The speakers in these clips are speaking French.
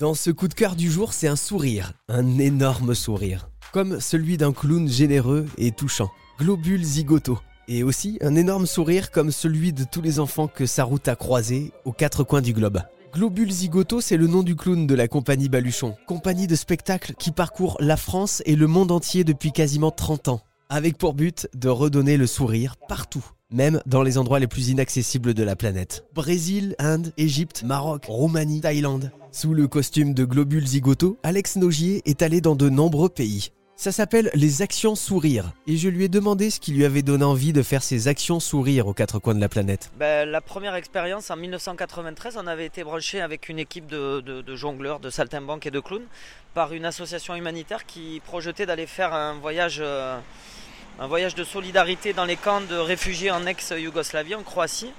Dans ce coup de cœur du jour, c'est un sourire, un énorme sourire, comme celui d'un clown généreux et touchant, Globule Zigoto. Et aussi un énorme sourire comme celui de tous les enfants que sa route a croisés aux quatre coins du globe. Globule Zigoto, c'est le nom du clown de la compagnie Baluchon, compagnie de spectacle qui parcourt la France et le monde entier depuis quasiment 30 ans, avec pour but de redonner le sourire partout, même dans les endroits les plus inaccessibles de la planète. Brésil, Inde, Égypte, Maroc, Roumanie, Thaïlande. Sous le costume de Globule Zigoto, Alex Nogier est allé dans de nombreux pays. Ça s'appelle les actions sourires. Et je lui ai demandé ce qui lui avait donné envie de faire ces actions sourires aux quatre coins de la planète. Ben, la première expérience en 1993, on avait été branché avec une équipe de, jongleurs, de saltimbanques et de clowns par une association humanitaire qui projetait d'aller faire un voyage, euh, un voyage de solidarité dans les camps de réfugiés en ex-Yougoslavie, en Croatie.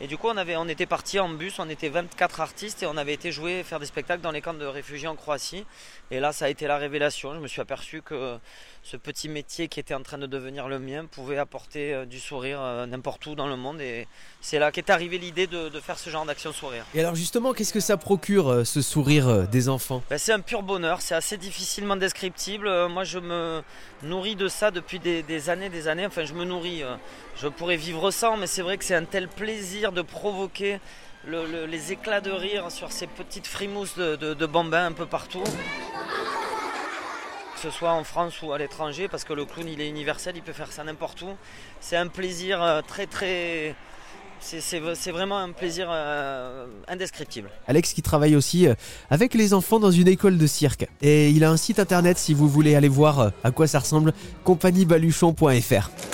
Et du coup, on, avait, on était parti en bus, on était 24 artistes et on avait été jouer, faire des spectacles dans les camps de réfugiés en Croatie. Et là, ça a été la révélation. Je me suis aperçu que ce petit métier qui était en train de devenir le mien pouvait apporter euh, du sourire euh, n'importe où dans le monde. Et c'est là qu'est arrivée l'idée de, faire ce genre d'action sourire. Et alors justement, qu'est-ce que ça procure, euh, ce sourire des enfants? Ben, C'est un pur bonheur, c'est assez difficilement descriptible. Moi, je me nourris de ça depuis des, des années, des années. Enfin, je me nourris. Je pourrais vivre sans, mais c'est vrai que c'est un tel plaisir de provoquer les éclats de rire sur ces petites frimousses de, bambins un peu partout. Que ce soit en France ou à l'étranger, parce que le clown il est universel, il peut faire ça n'importe où. C'est un plaisir euh, très très c'est vraiment un plaisir euh, indescriptible. Alex qui travaille aussi euh, avec les enfants dans une école de cirque. Et il a un site internet si vous voulez aller voir à quoi ça ressemble, compagniebaluchon.fr.